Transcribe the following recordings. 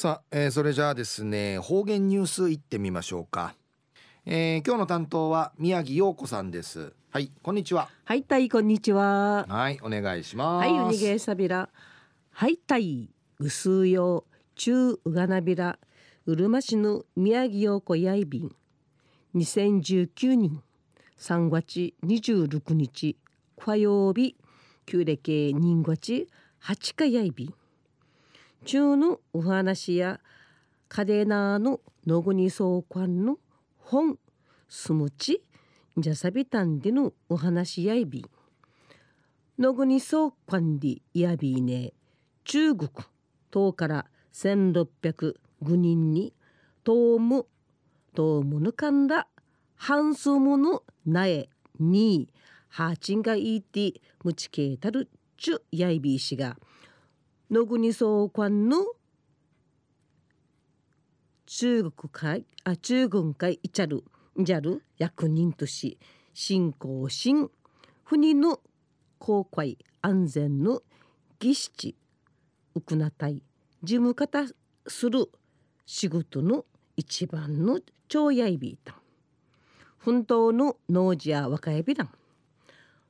さあ、えー、それじゃあですね方言ニュースいってみましょうか、えー、今日の担当は宮城陽子さんです。はいこんにちは。はいたいこんにちは。はいお願いします。はいウニゲさびら。はいたいうすうよ中うがなびら。うるま市の宮城陽子やいびん。2019年3月26日火曜日旧暦人月8日やいびん中のお話やカデナーののぐにそうかんの本すむちじゃさびたんでのお話やいび。のぐにそうかんでやびね中国島から1605人に東ム東ムぬかんだ半数もの苗にハーチンがいいてむちけたるちゅやいびしが。野国総監の中国会あ中軍会イチャルジャル役人とし新興新国の公開安全の儀式ウクナ隊事務方する仕事の一番の超やいびいた本当の農事や若いびらん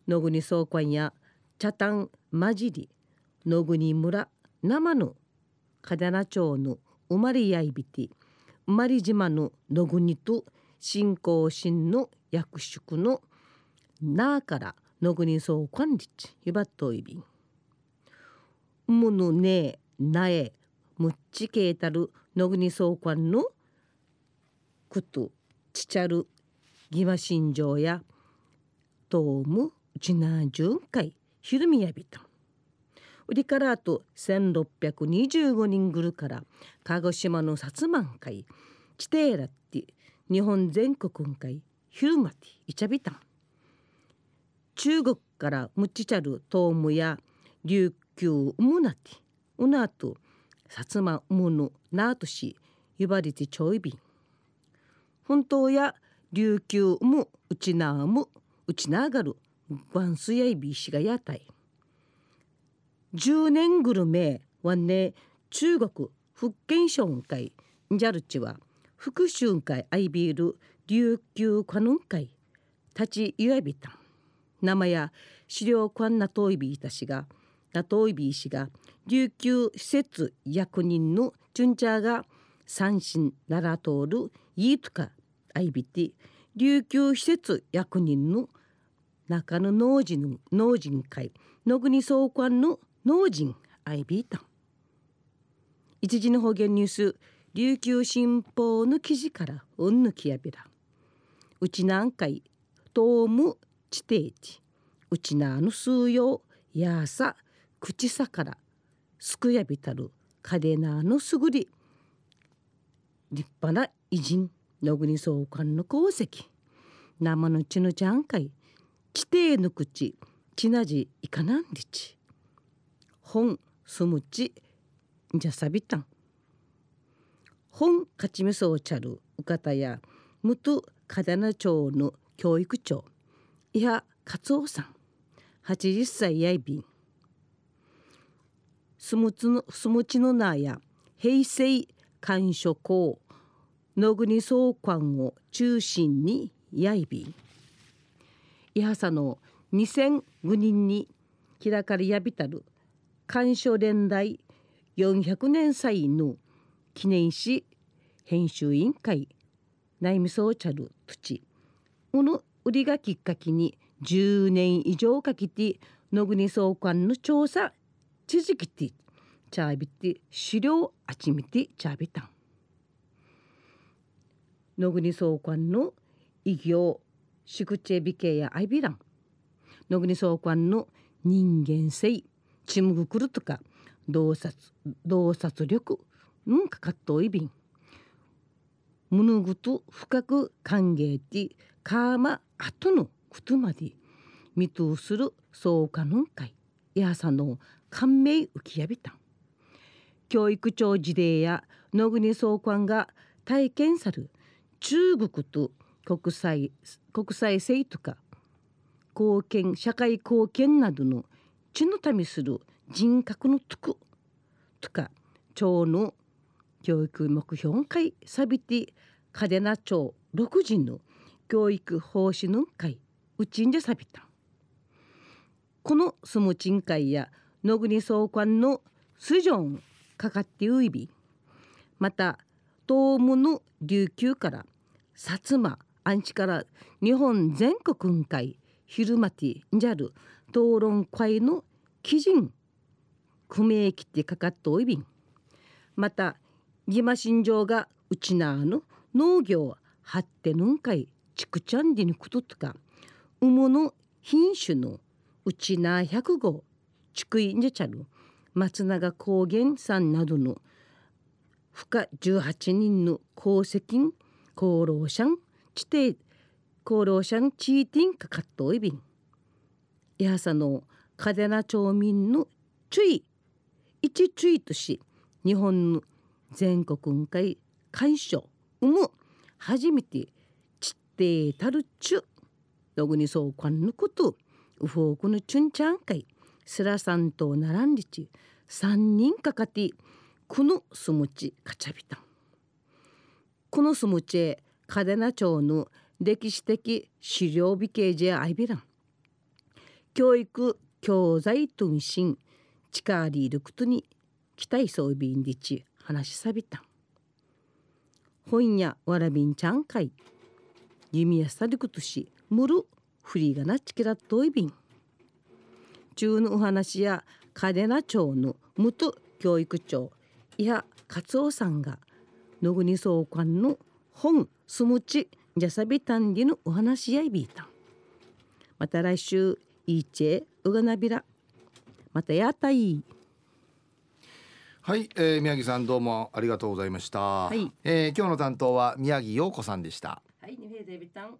野国総監や茶炭混じり野国村生の嘉手町の生まれやいびて生まれ島の野国と新興新の役職のなから野国総管理地ゆばっといびんむぬねえなえむっちけいたる野国総管のくとちちゃる義馬新庄やとうむうちな巡回ひるみやびた。ウリカラート1625人ぐるから鹿児島の薩満会チテーラって日本全国ん会ヒューマティイチャビタン。中国からムチチャルトウムや琉球ウムナティウナート薩摩ウムヌナートシユバリティチョイビン本当や琉球ウムウチナームウチナーガルバンスやイビシガヤタイ10年ぐるめはね中国福建省会ジャルチは福春会アイビール琉球カヌン会立ちゆやびた名前や資料館なといびいたしがなといびいしが琉球施設役人のチュンチャーが三振なら通るいいとかアイビティ琉球施設役人の中野農人農人会野国総監の農人アイビータン。一時の方言ニュース琉球新報の記事からうんぬきやびらうちなんかいとうむ地底地。うちなの数用やさ口さからすくやびたるカデナのすぐり。立派な偉人野国総監の功績。生の血のちゃんかい地底の口ちなじいかなんりち。本すむちじゃさびたん。本勝ちみそをちゃるうかたやむと嘉手納町の教育長。いや勝夫さん。80歳やいびん。すむつのすむちのなや平成官所公野国総監を中心にやいびん。いはさの2005人に開かれやびたる。鑑賞連代400年祭の記念誌編集委員会内務総チャル土この売りがきっかけに10年以上かけて野国総監の調査続きてチャービて資料あちみてチャービタン野国総監の異業宿地美形やアイビラン。野国総監の人間性チムグクルとか洞察洞察力うんかかっといびん。物事深く考えてカーマ後のことまで見通する総可能会。やさの感銘浮きやびたん。教育庁事例や野国総監が体験さる中国と国際国際性とか貢献社会貢献などの地のためする人格のとくとか町の教育目標会サビティ嘉手納町6時の教育奉仕の会うちんじゃサビタこのスムチン会や野国総監のスジョンかかってういびまた東武の琉球から薩摩アンチから日本全国会昼間ティンジャル討論会の基人不明切ってかかっとおいびん。また義馬新庄がうちなーの農業発展のんかいちくちゃんでにくととか。うもの品種のうちなー100号ちくいんじゃちゃる松永高原山などの負荷18人の功績功労者ん地底功労者んチーティンかかっとおいびん。やさの嘉手納町民の注意一ツイートし日本の全国会干渉うむ初めてちってたるちゅどぐにそうかんぬことうフォークのちゅんちゃんかいスラさんと並んでち三人かかってこのすむちかちゃびたんこのすむちへ嘉手納町の歴史的資料美形じゃあいびらん。教育教材と進力りることに期待そうびんでち話しさびた。本屋わらびんちゃんかい弓やさりことしむるフリーがなちきらっといびん。中のお話や嘉手納町の元教育長伊波勝夫さんが野国総監の本すむちじゃさびたんりのお話やいびいた。また来週いいちえうがなびら。またやったい。はい、えー、宮城さんどうもありがとうございました、はい。えー今日の担当は宮城陽子さんでした。はい、にへでびたん。